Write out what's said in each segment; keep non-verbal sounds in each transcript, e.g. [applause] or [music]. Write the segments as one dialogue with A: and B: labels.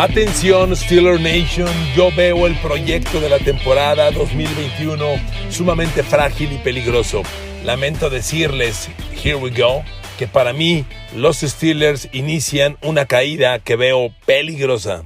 A: Atención Steeler Nation, yo veo el proyecto de la temporada 2021 sumamente frágil y peligroso. Lamento decirles, here we go, que para mí los Steelers inician una caída que veo peligrosa.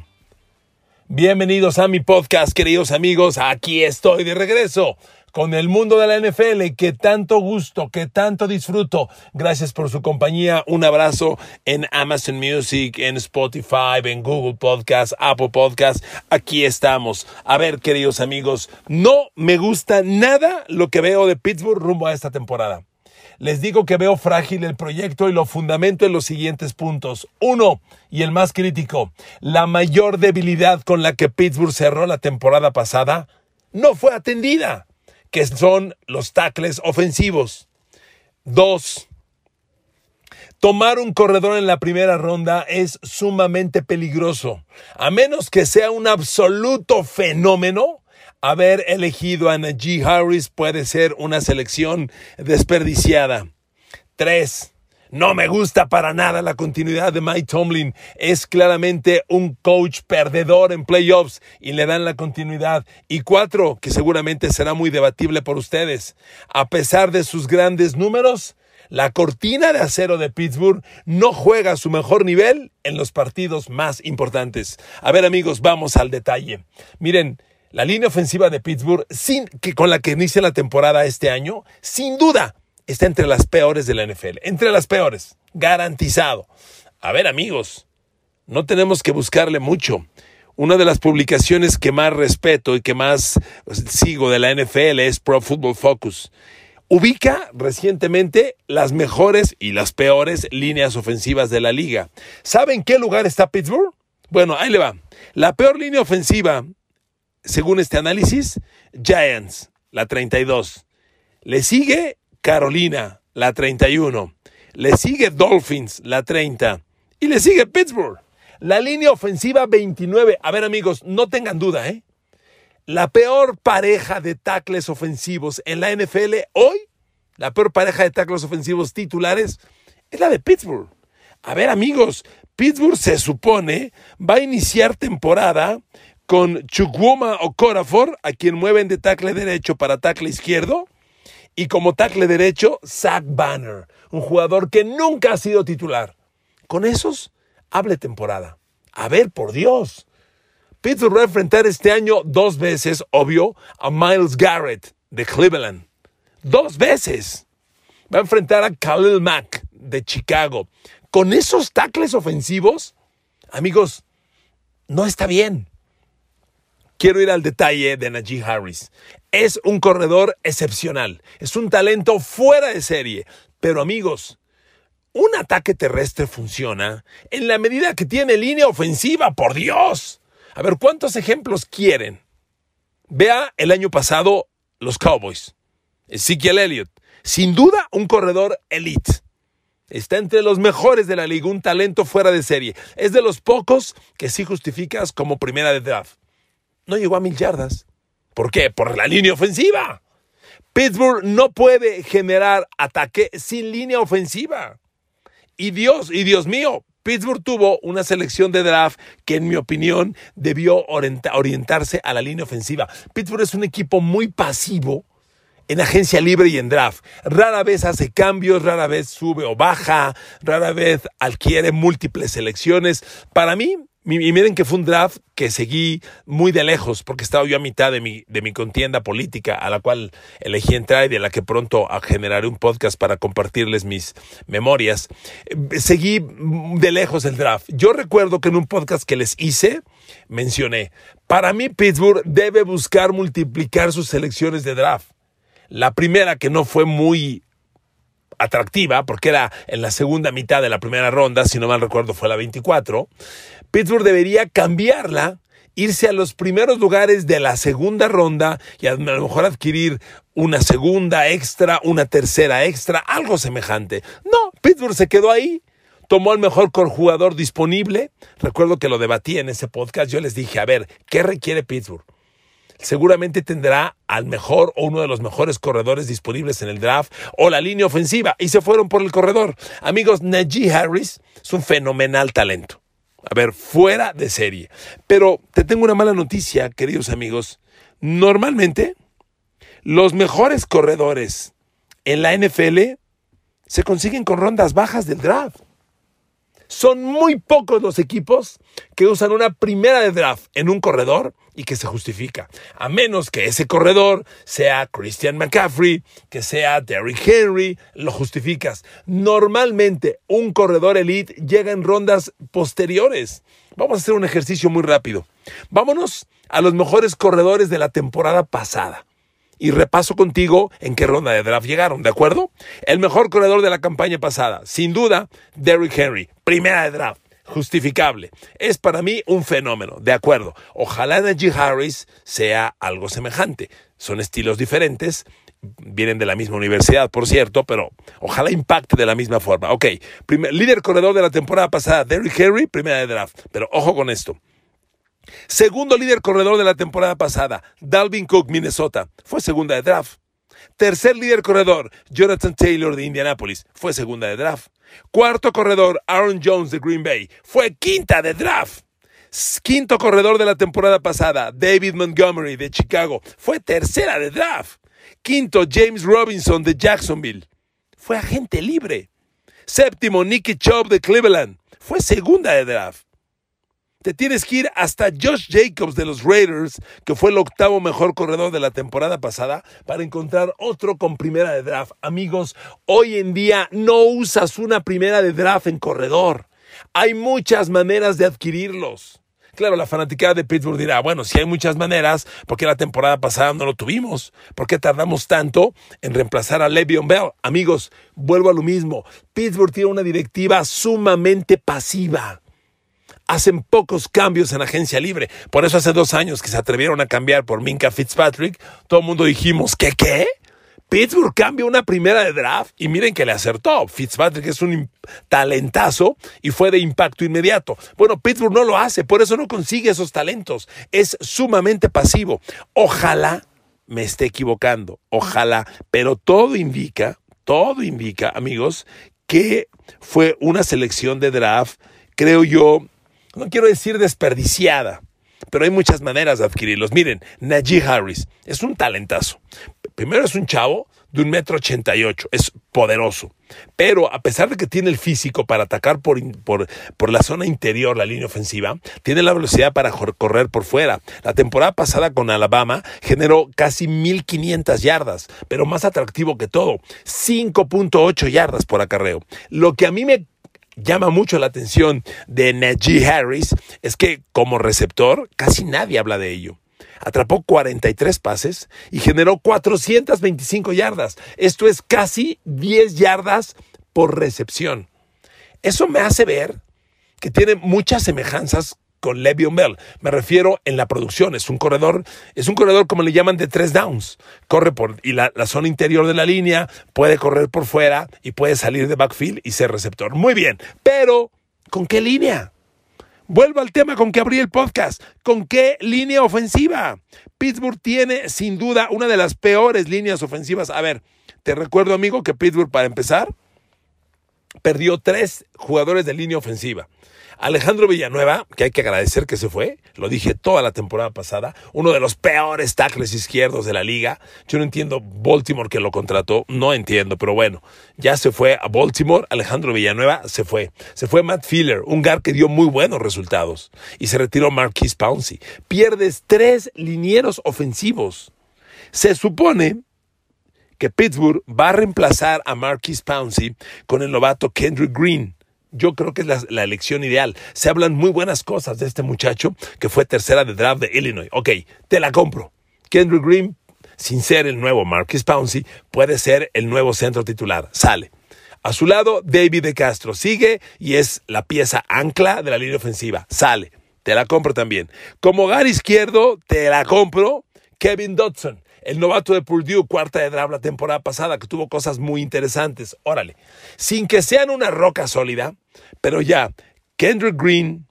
A: Bienvenidos a mi podcast, queridos amigos, aquí estoy de regreso con el mundo de la NFL que tanto gusto, que tanto disfruto. Gracias por su compañía. Un abrazo en Amazon Music, en Spotify, en Google Podcast, Apple Podcast. Aquí estamos. A ver, queridos amigos, no me gusta nada lo que veo de Pittsburgh rumbo a esta temporada. Les digo que veo frágil el proyecto y lo fundamento en los siguientes puntos. Uno, y el más crítico, la mayor debilidad con la que Pittsburgh cerró la temporada pasada no fue atendida que son los tackles ofensivos. Dos, tomar un corredor en la primera ronda es sumamente peligroso. A menos que sea un absoluto fenómeno, haber elegido a Najee Harris puede ser una selección desperdiciada. Tres, no me gusta para nada la continuidad de Mike Tomlin. Es claramente un coach perdedor en playoffs y le dan la continuidad. Y cuatro, que seguramente será muy debatible por ustedes. A pesar de sus grandes números, la cortina de acero de Pittsburgh no juega a su mejor nivel en los partidos más importantes. A ver amigos, vamos al detalle. Miren, la línea ofensiva de Pittsburgh, sin, que con la que inicia la temporada este año, sin duda está entre las peores de la NFL. Entre las peores. Garantizado. A ver, amigos, no tenemos que buscarle mucho. Una de las publicaciones que más respeto y que más sigo de la NFL es Pro Football Focus. Ubica recientemente las mejores y las peores líneas ofensivas de la liga. ¿Saben qué lugar está Pittsburgh? Bueno, ahí le va. La peor línea ofensiva, según este análisis, Giants, la 32. Le sigue Carolina, la 31. Le sigue Dolphins, la 30. Y le sigue Pittsburgh. La línea ofensiva 29. A ver amigos, no tengan duda, ¿eh? La peor pareja de tackles ofensivos en la NFL hoy, la peor pareja de tackles ofensivos titulares, es la de Pittsburgh. A ver amigos, Pittsburgh se supone va a iniciar temporada con Chukwuma o Corafor, a quien mueven de tackle derecho para tackle izquierdo, y como tackle derecho, Zach Banner, un jugador que nunca ha sido titular. Con esos, hable temporada. A ver, por Dios. Pittsburgh va a enfrentar este año dos veces, obvio, a Miles Garrett de Cleveland. Dos veces. Va a enfrentar a Khalil Mack de Chicago. Con esos tackles ofensivos, amigos, no está bien quiero ir al detalle de Najee Harris. Es un corredor excepcional, es un talento fuera de serie, pero amigos, un ataque terrestre funciona en la medida que tiene línea ofensiva, por Dios. A ver, ¿cuántos ejemplos quieren? Vea el año pasado los Cowboys. Ezekiel Elliott. Sin duda, un corredor elite. Está entre los mejores de la liga, un talento fuera de serie. Es de los pocos que sí justificas como primera de draft no llegó a mil yardas. ¿Por qué? Por la línea ofensiva. Pittsburgh no puede generar ataque sin línea ofensiva. Y Dios, y Dios mío, Pittsburgh tuvo una selección de draft que en mi opinión debió orientarse a la línea ofensiva. Pittsburgh es un equipo muy pasivo en agencia libre y en draft. Rara vez hace cambios, rara vez sube o baja, rara vez adquiere múltiples selecciones. Para mí, y miren que fue un draft que seguí muy de lejos porque estaba yo a mitad de mi, de mi contienda política a la cual elegí entrar y de la que pronto generaré un podcast para compartirles mis memorias. Seguí de lejos el draft. Yo recuerdo que en un podcast que les hice mencioné, para mí Pittsburgh debe buscar multiplicar sus selecciones de draft. La primera que no fue muy atractiva, porque era en la segunda mitad de la primera ronda, si no mal recuerdo fue la 24, Pittsburgh debería cambiarla, irse a los primeros lugares de la segunda ronda y a lo mejor adquirir una segunda extra, una tercera extra, algo semejante. No, Pittsburgh se quedó ahí. Tomó al mejor jugador disponible. Recuerdo que lo debatí en ese podcast. Yo les dije, a ver, ¿qué requiere Pittsburgh? seguramente tendrá al mejor o uno de los mejores corredores disponibles en el draft o la línea ofensiva y se fueron por el corredor. Amigos, Najee Harris es un fenomenal talento. A ver, fuera de serie. Pero te tengo una mala noticia, queridos amigos. Normalmente, los mejores corredores en la NFL se consiguen con rondas bajas del draft. Son muy pocos los equipos que usan una primera de draft en un corredor y que se justifica. A menos que ese corredor sea Christian McCaffrey, que sea Derrick Henry, lo justificas. Normalmente un corredor elite llega en rondas posteriores. Vamos a hacer un ejercicio muy rápido. Vámonos a los mejores corredores de la temporada pasada y repaso contigo en qué ronda de draft llegaron, ¿de acuerdo? El mejor corredor de la campaña pasada, sin duda, Derrick Henry, primera de draft. Justificable. Es para mí un fenómeno, de acuerdo. Ojalá Najee Harris sea algo semejante. Son estilos diferentes, vienen de la misma universidad, por cierto, pero ojalá impacte de la misma forma. Ok, líder corredor de la temporada pasada, Derrick Henry, primera de draft. Pero ojo con esto. Segundo líder corredor de la temporada pasada, Dalvin Cook, Minnesota, fue segunda de draft. Tercer líder corredor, Jonathan Taylor de Indianapolis, fue segunda de draft. Cuarto corredor, Aaron Jones de Green Bay, fue quinta de draft. Quinto corredor de la temporada pasada, David Montgomery de Chicago, fue tercera de draft. Quinto, James Robinson de Jacksonville, fue agente libre. Séptimo, Nicky Chubb de Cleveland, fue segunda de draft te tienes que ir hasta Josh Jacobs de los Raiders, que fue el octavo mejor corredor de la temporada pasada, para encontrar otro con primera de draft. Amigos, hoy en día no usas una primera de draft en corredor. Hay muchas maneras de adquirirlos. Claro, la fanaticada de Pittsburgh dirá, bueno, si hay muchas maneras, ¿por qué la temporada pasada no lo tuvimos? ¿Por qué tardamos tanto en reemplazar a Le'Veon Bell? Amigos, vuelvo a lo mismo. Pittsburgh tiene una directiva sumamente pasiva hacen pocos cambios en agencia libre. Por eso hace dos años que se atrevieron a cambiar por Minka Fitzpatrick, todo el mundo dijimos, ¿qué qué? Pittsburgh cambia una primera de draft y miren que le acertó. Fitzpatrick es un talentazo y fue de impacto inmediato. Bueno, Pittsburgh no lo hace, por eso no consigue esos talentos. Es sumamente pasivo. Ojalá me esté equivocando, ojalá, pero todo indica, todo indica, amigos, que fue una selección de draft, creo yo, no quiero decir desperdiciada, pero hay muchas maneras de adquirirlos. Miren, Najee Harris es un talentazo. Primero es un chavo de un metro ochenta y ocho, es poderoso. Pero a pesar de que tiene el físico para atacar por, por, por, la zona interior, la línea ofensiva, tiene la velocidad para correr por fuera. La temporada pasada con Alabama generó casi 1.500 yardas, pero más atractivo que todo, 5.8 yardas por acarreo. Lo que a mí me llama mucho la atención de Najee Harris es que como receptor casi nadie habla de ello. Atrapó 43 pases y generó 425 yardas. Esto es casi 10 yardas por recepción. Eso me hace ver que tiene muchas semejanzas con Le'Veon Bell. Me refiero en la producción. Es un corredor, es un corredor como le llaman de tres downs. Corre por y la, la, zona interior de la línea, puede correr por fuera y puede salir de backfield y ser receptor. Muy bien, pero ¿con qué línea? Vuelvo al tema con que abrí el podcast. ¿Con qué línea ofensiva? Pittsburgh tiene sin duda una de las peores líneas ofensivas. A ver, te recuerdo amigo que Pittsburgh para empezar perdió tres jugadores de línea ofensiva. Alejandro Villanueva, que hay que agradecer que se fue, lo dije toda la temporada pasada, uno de los peores tackles izquierdos de la liga. Yo no entiendo Baltimore que lo contrató, no entiendo, pero bueno, ya se fue a Baltimore, Alejandro Villanueva se fue. Se fue Matt Filler, un gar que dio muy buenos resultados, y se retiró Marquis Pouncey. Pierdes tres linieros ofensivos. Se supone que Pittsburgh va a reemplazar a Marquis Pouncey con el novato Kendrick Green yo creo que es la, elección ideal. Se hablan muy buenas cosas de este muchacho que fue tercera de draft de Illinois. Ok, te la compro. Kendrick Green, sin ser el nuevo Marquis Pouncey, puede ser el nuevo centro titular. Sale. A su lado, David de Castro sigue y es la pieza ancla de la línea ofensiva. Sale. Te la compro también. Como hogar izquierdo, te la compro. Kevin Dodson el novato de Purdue, cuarta de draft la temporada pasada, que tuvo cosas muy interesantes. Órale, sin que sean una roca sólida, pero ya, Kendrick Green,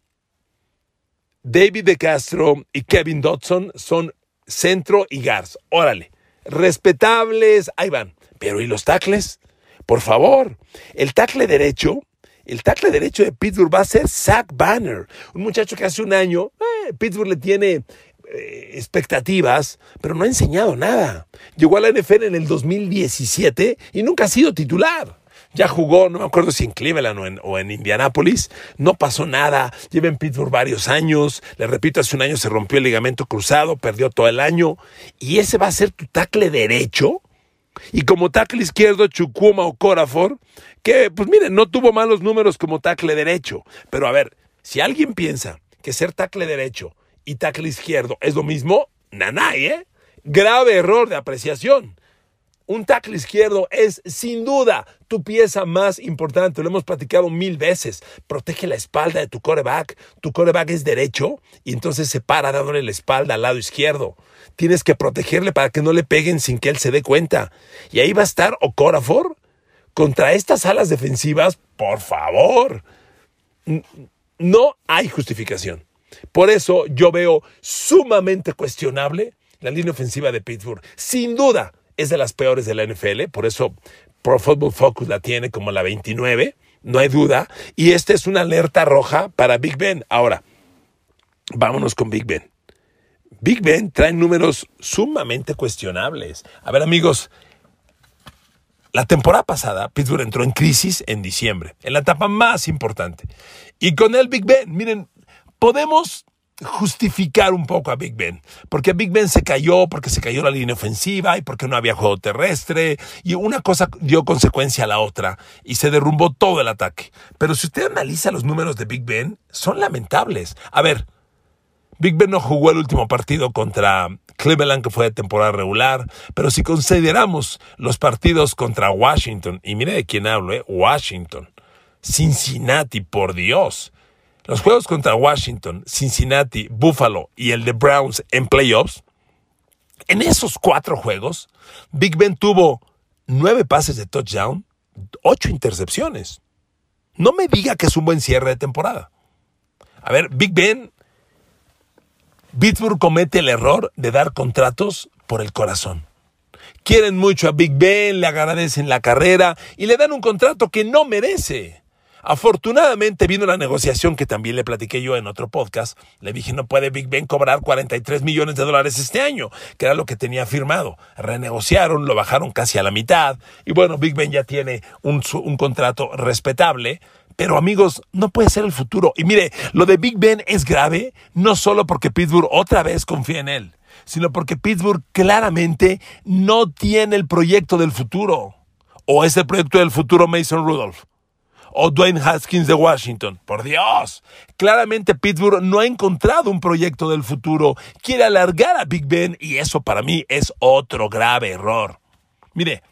A: David de Castro y Kevin Dodson son centro y Gars. Órale, respetables, ahí van. Pero ¿y los tacles? Por favor, el tackle derecho el tackle derecho de Pittsburgh va a ser Zach Banner, un muchacho que hace un año eh, Pittsburgh le tiene eh, expectativas, pero no ha enseñado nada. Llegó a la NFL en el 2017 y nunca ha sido titular. Ya jugó, no me acuerdo si en Cleveland o en, o Indianápolis, no pasó nada, lleva en Pittsburgh varios años, le repito, hace un año se rompió el ligamento cruzado, perdió todo el año, y ese va a ser tu tackle derecho. Y como tackle izquierdo, Chukuma o Corafor, que pues miren, no tuvo malos números como tackle derecho. Pero a ver, si alguien piensa que ser tackle derecho y tackle izquierdo es lo mismo, nanay, ¿eh? Grave error de apreciación. Un tackle izquierdo es sin duda tu pieza más importante. Lo hemos platicado mil veces. Protege la espalda de tu coreback. Tu coreback es derecho y entonces se para dándole la espalda al lado izquierdo. Tienes que protegerle para que no le peguen sin que él se dé cuenta. Y ahí va a estar Okorafor contra estas alas defensivas. Por favor. No hay justificación. Por eso yo veo sumamente cuestionable la línea ofensiva de Pittsburgh. Sin duda es de las peores de la NFL, por eso Pro Football Focus la tiene como la 29, no hay duda. Y esta es una alerta roja para Big Ben. Ahora, vámonos con Big Ben. Big Ben trae números sumamente cuestionables. A ver amigos, la temporada pasada Pittsburgh entró en crisis en diciembre, en la etapa más importante. Y con el Big Ben, miren, podemos justificar un poco a Big Ben, porque Big Ben se cayó, porque se cayó la línea ofensiva y porque no había juego terrestre, y una cosa dio consecuencia a la otra, y se derrumbó todo el ataque. Pero si usted analiza los números de Big Ben, son lamentables. A ver, Big Ben no jugó el último partido contra Cleveland, que fue de temporada regular, pero si consideramos los partidos contra Washington, y mire de quién hablo, ¿eh? Washington, Cincinnati, por Dios, los juegos contra Washington, Cincinnati, Buffalo y el de Browns en playoffs, en esos cuatro juegos, Big Ben tuvo nueve pases de touchdown, ocho intercepciones. No me diga que es un buen cierre de temporada. A ver, Big Ben, Pittsburgh comete el error de dar contratos por el corazón. Quieren mucho a Big Ben, le agradecen la carrera y le dan un contrato que no merece. Afortunadamente vino la negociación que también le platiqué yo en otro podcast. Le dije, no puede Big Ben cobrar 43 millones de dólares este año, que era lo que tenía firmado. Renegociaron, lo bajaron casi a la mitad. Y bueno, Big Ben ya tiene un, contrato respetable. Pero amigos, no puede ser el futuro. Y mire, lo de Big Ben es grave, no solo porque Pittsburgh otra vez confía en él, sino porque Pittsburgh claramente no tiene el proyecto del futuro. ¿O es el proyecto del futuro Mason Rudolph? O Dwayne Haskins de Washington. Por Dios, claramente Pittsburgh no ha encontrado un proyecto del futuro. Quiere alargar a Big Ben y eso para mí es otro grave error. Mire,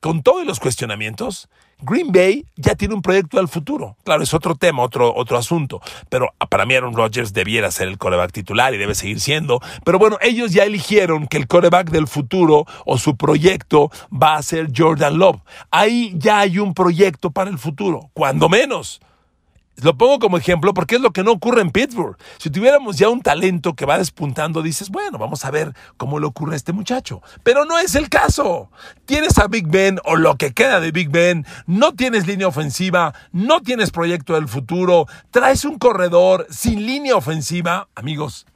A: con todos los cuestionamientos, Green Bay ya tiene un proyecto del futuro. Claro, es otro tema, otro, otro asunto. Pero para mí Aaron Rodgers debiera ser el coreback titular y debe seguir siendo. Pero bueno, ellos ya eligieron que el coreback del futuro o su proyecto va a ser Jordan Love. Ahí ya hay un proyecto para el futuro, cuando menos. Lo pongo como ejemplo porque es lo que no ocurre en Pittsburgh. Si tuviéramos ya un talento que va despuntando, dices, bueno, vamos a ver cómo le ocurre a este muchacho. Pero no es el caso. Tienes a Big Ben o lo que queda de Big Ben, no tienes línea ofensiva, no tienes proyecto del futuro, traes un corredor sin línea ofensiva. Amigos,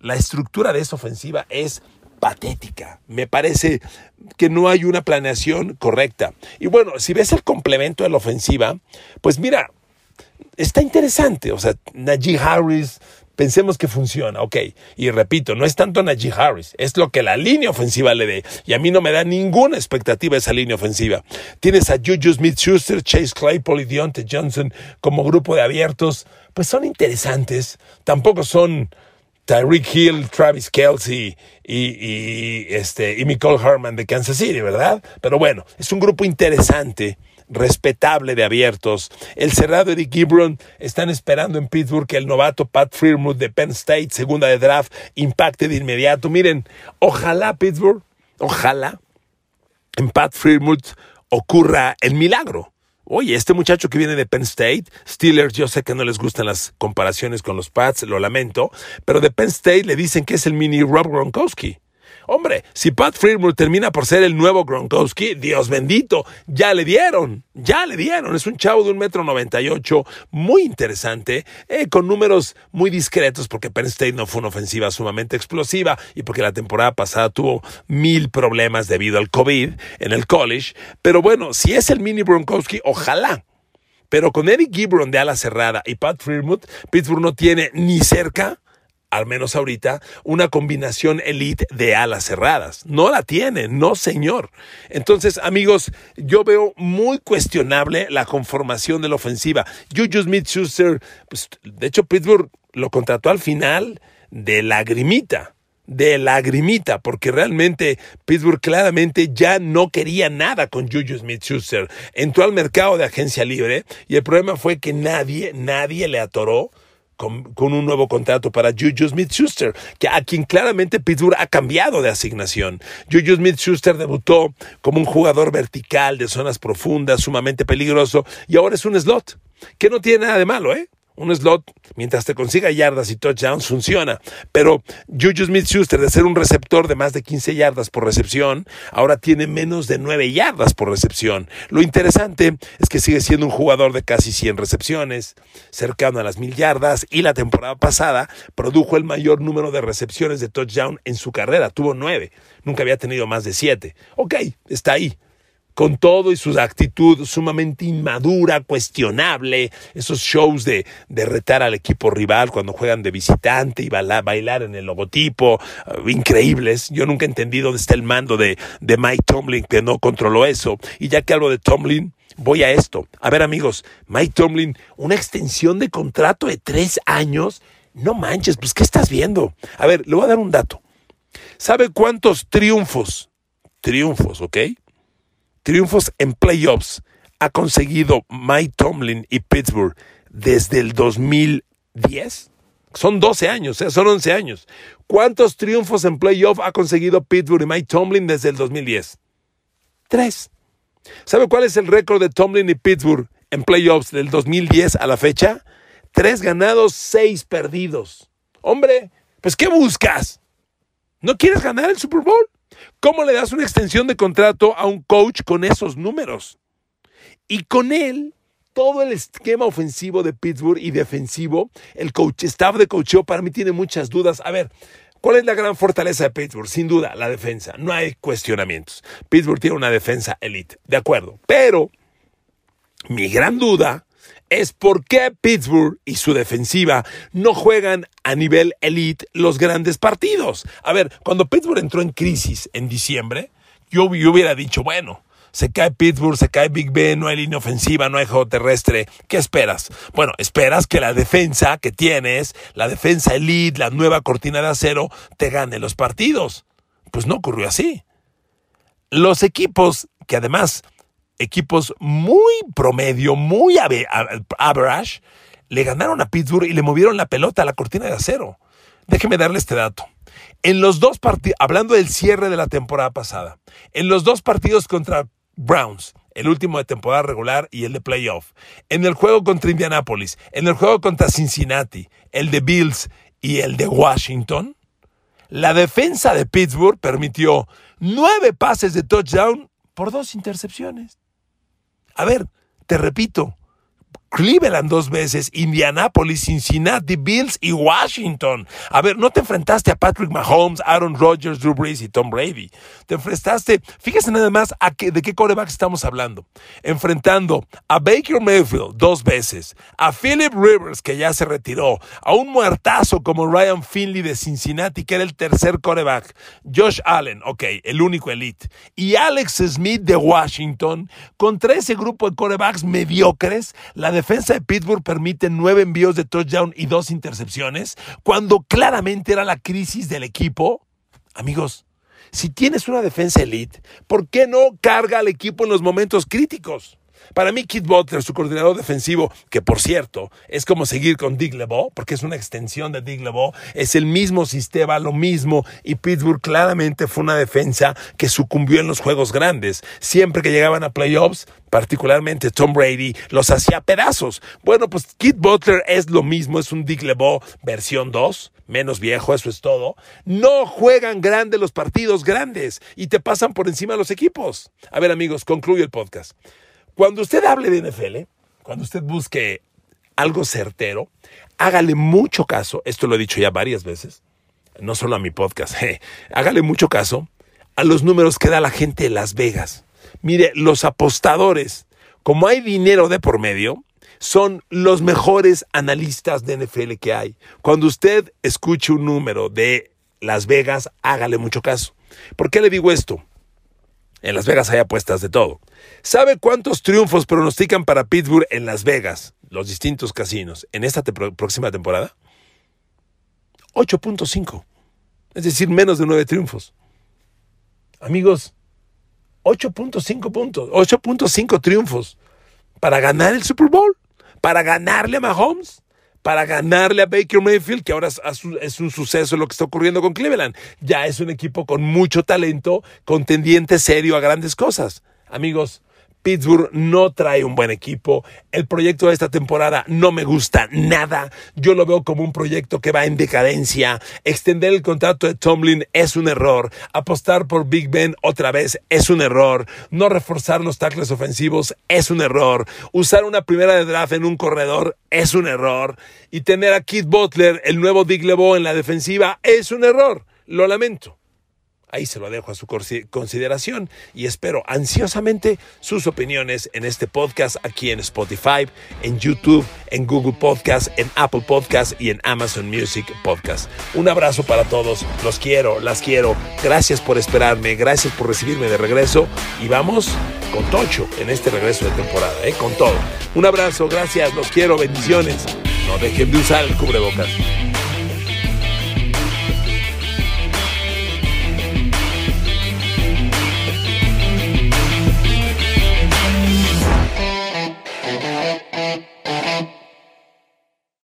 A: la estructura de esa ofensiva es patética. Me parece que no hay una planeación correcta. Y bueno, si ves el complemento de la ofensiva, pues mira, está interesante. O sea, Najee Harris, pensemos que funciona, ok. Y repito, no es tanto Najee Harris, es lo que la línea ofensiva le dé. Y a mí no me da ninguna expectativa esa línea ofensiva. Tienes a Juju Smith-Schuster, Chase Claypool y Deontay Johnson como grupo de abiertos. Pues son interesantes. Tampoco son Tyreek Hill, Travis Kelsey y, y, este, y Nicole Herman de Kansas City, ¿verdad? Pero bueno, es un grupo interesante respetable de abiertos. El cerrado Eric Gibron están esperando en Pittsburgh que el novato Pat Freermuth de Penn State, segunda de draft, impacte de inmediato. Miren, ojalá Pittsburgh, ojalá en Pat Freermuth ocurra el milagro. Oye, este muchacho que viene de Penn State, Steelers, yo sé que no les gustan las comparaciones con los Pats, lo lamento, pero de Penn State le dicen que es el mini Rob Gronkowski. Hombre, si Pat Freeman termina por ser el nuevo Gronkowski, Dios bendito, ya le dieron, ya le dieron. Es un chavo de un metro noventa y ocho, muy interesante, eh, con números muy discretos, porque Penn State no fue una ofensiva sumamente explosiva y porque la temporada pasada tuvo mil problemas debido al COVID en el college. Pero bueno, si es el mini Gronkowski, ojalá. Pero con Eric Gibron de ala cerrada y Pat Freeman, Pittsburgh no tiene ni cerca al menos ahorita, una combinación elite de alas cerradas. No la tiene, no señor. Entonces, amigos, yo veo muy cuestionable la conformación de la ofensiva. Juju Smith-Schuster, pues, de hecho, Pittsburgh lo contrató al final de lagrimita de lagrimita, porque realmente Pittsburgh claramente ya no quería nada con Juju Smith-Schuster. Entró al mercado de agencia libre y el problema fue que nadie, nadie le atoró con, un nuevo contrato para Juju Smith-Schuster, que a quien claramente Pittsburgh ha cambiado de asignación. Juju Smith-Schuster debutó como un jugador vertical de zonas profundas, sumamente peligroso, y ahora es un slot, que no tiene nada de malo, ¿eh? Un slot, mientras te consiga yardas y touchdowns, funciona. Pero Juju Smith-Schuster, de ser un receptor de más de 15 yardas por recepción, ahora tiene menos de 9 yardas por recepción. Lo interesante es que sigue siendo un jugador de casi 100 recepciones, cercano a las 1000 yardas, y la temporada pasada produjo el mayor número de recepciones de touchdown en su carrera, tuvo 9. Nunca había tenido más de 7. Ok, está ahí con todo y su actitud sumamente inmadura, cuestionable, esos shows de, de retar al equipo rival cuando juegan de visitante y bailar en el logotipo, uh, increíbles. Yo nunca he entendido dónde está el mando de, de Mike Tomlin que no controló eso. Y ya que hablo de Tomlin, voy a esto. A ver amigos, Mike Tomlin, una extensión de contrato de tres años. No manches, pues ¿qué estás viendo? A ver, le voy a dar un dato. ¿Sabe cuántos triunfos? Triunfos, ¿ok? Triunfos en playoffs ha conseguido Mike Tomlin y Pittsburgh desde el 2010? Son 12 años, ¿eh? son 11 años. ¿Cuántos triunfos en playoffs ha conseguido Pittsburgh y Mike Tomlin desde el 2010? Tres. ¿Sabe cuál es el récord de Tomlin y Pittsburgh en playoffs del 2010 a la fecha? Tres ganados, seis perdidos. Hombre, pues ¿qué buscas? ¿No quieres ganar el Super Bowl? ¿Cómo le das una extensión de contrato a un coach con esos números? Y con él, todo el esquema ofensivo de Pittsburgh y defensivo, el coach, staff de coacheo, para mí tiene muchas dudas. A ver, ¿cuál es la gran fortaleza de Pittsburgh? Sin duda, la defensa. No hay cuestionamientos. Pittsburgh tiene una defensa elite, de acuerdo. Pero mi gran duda es por qué Pittsburgh y su defensiva no juegan a nivel elite los grandes partidos. A ver, cuando Pittsburgh entró en crisis en diciembre, yo, hubiera dicho, bueno, se cae Pittsburgh, se cae Big Ben, no hay línea ofensiva, no hay juego terrestre. ¿Qué esperas? Bueno, esperas que la defensa que tienes, la defensa elite, la nueva cortina de acero, te gane los partidos. Pues no ocurrió así. Los equipos que además equipos muy promedio, muy average, le ganaron a Pittsburgh y le movieron la pelota a la cortina de acero. Déjeme darle este dato. En los dos partidos, hablando del cierre de la temporada pasada, en los dos partidos contra Browns, el último de temporada regular y el de playoff, en el juego contra Indianapolis, en el juego contra Cincinnati, el de Bills y el de Washington, la defensa de Pittsburgh permitió nueve pases de touchdown por dos intercepciones. A ver, te repito, Cleveland dos veces, Indianapolis, Cincinnati, Bills y Washington. A ver, no te enfrentaste a Patrick Mahomes, Aaron Rodgers, Drew Brees y Tom Brady. Te enfrentaste, fíjese nada más a de qué coreback estamos hablando. Enfrentando a Baker Mayfield dos veces, a Philip Rivers, que ya se retiró, a un muertazo como Ryan Finley de Cincinnati, que era el tercer coreback, Josh Allen, ok, el único elite, y Alex Smith de Washington, contra ese grupo de corebacks mediocres, la defensa de Pittsburgh permite nueve envíos de touchdown y dos intercepciones, cuando claramente era la crisis del equipo. Amigos, si tienes una defensa elite, ¿por qué no carga al equipo en los momentos críticos? Para mí, Kid Butler, su coordinador defensivo, que por cierto es como seguir con Dick LeBeau, porque es una extensión de Dick LeBeau, es el mismo sistema, lo mismo, y Pittsburgh claramente fue una defensa que sucumbió en los juegos grandes. Siempre que llegaban a playoffs, particularmente Tom Brady, los hacía pedazos. Bueno, pues Kid Butler es lo mismo, es un Dick LeBeau versión 2 menos viejo, eso es todo. No juegan grande los partidos grandes y te pasan por encima los equipos. A ver, amigos, concluye el podcast. Cuando usted hable de NFL, cuando usted busque algo certero, hágale mucho caso, esto lo he dicho ya varias veces, no solo a mi podcast, [laughs] hágale mucho caso a los números que da la gente de Las Vegas. Mire, los apostadores, como hay dinero de por medio, son los mejores analistas de NFL que hay. Cuando usted escuche un número de Las Vegas, hágale mucho caso. ¿Por qué le digo esto? En Las Vegas hay apuestas de todo. ¿Sabe cuántos triunfos pronostican para Pittsburgh en Las Vegas, los distintos casinos, en esta próxima temporada? 8.5. Es decir, menos de 9 triunfos. Amigos, 8.5 puntos, 8.5 triunfos para ganar el Super Bowl, para ganarle a Mahomes para ganarle a Baker Mayfield, que ahora es un suceso lo que está ocurriendo con Cleveland. Ya es un equipo con mucho talento, contendiente serio a grandes cosas. Amigos, Pittsburgh no trae un buen equipo. El proyecto de esta temporada no me gusta nada. Yo lo veo como un proyecto que va en decadencia. Extender el contrato de Tomlin es un error. Apostar por Big Ben otra vez es un error. No reforzar los tackles ofensivos es un error. Usar una primera de draft en un corredor es un error. Y tener a Keith Butler, el nuevo Dick LeBeau en la defensiva, es un error. Lo lamento. Ahí se lo dejo a su consideración y espero ansiosamente sus opiniones en este podcast aquí en Spotify, en YouTube, en Google Podcast, en Apple Podcast y en Amazon Music Podcast. Un abrazo para todos, los quiero, las quiero. Gracias por esperarme, gracias por recibirme de regreso y vamos con Tocho en este regreso de temporada, ¿eh? con todo. Un abrazo, gracias, los quiero, bendiciones. No dejen de usar el cubrebocas.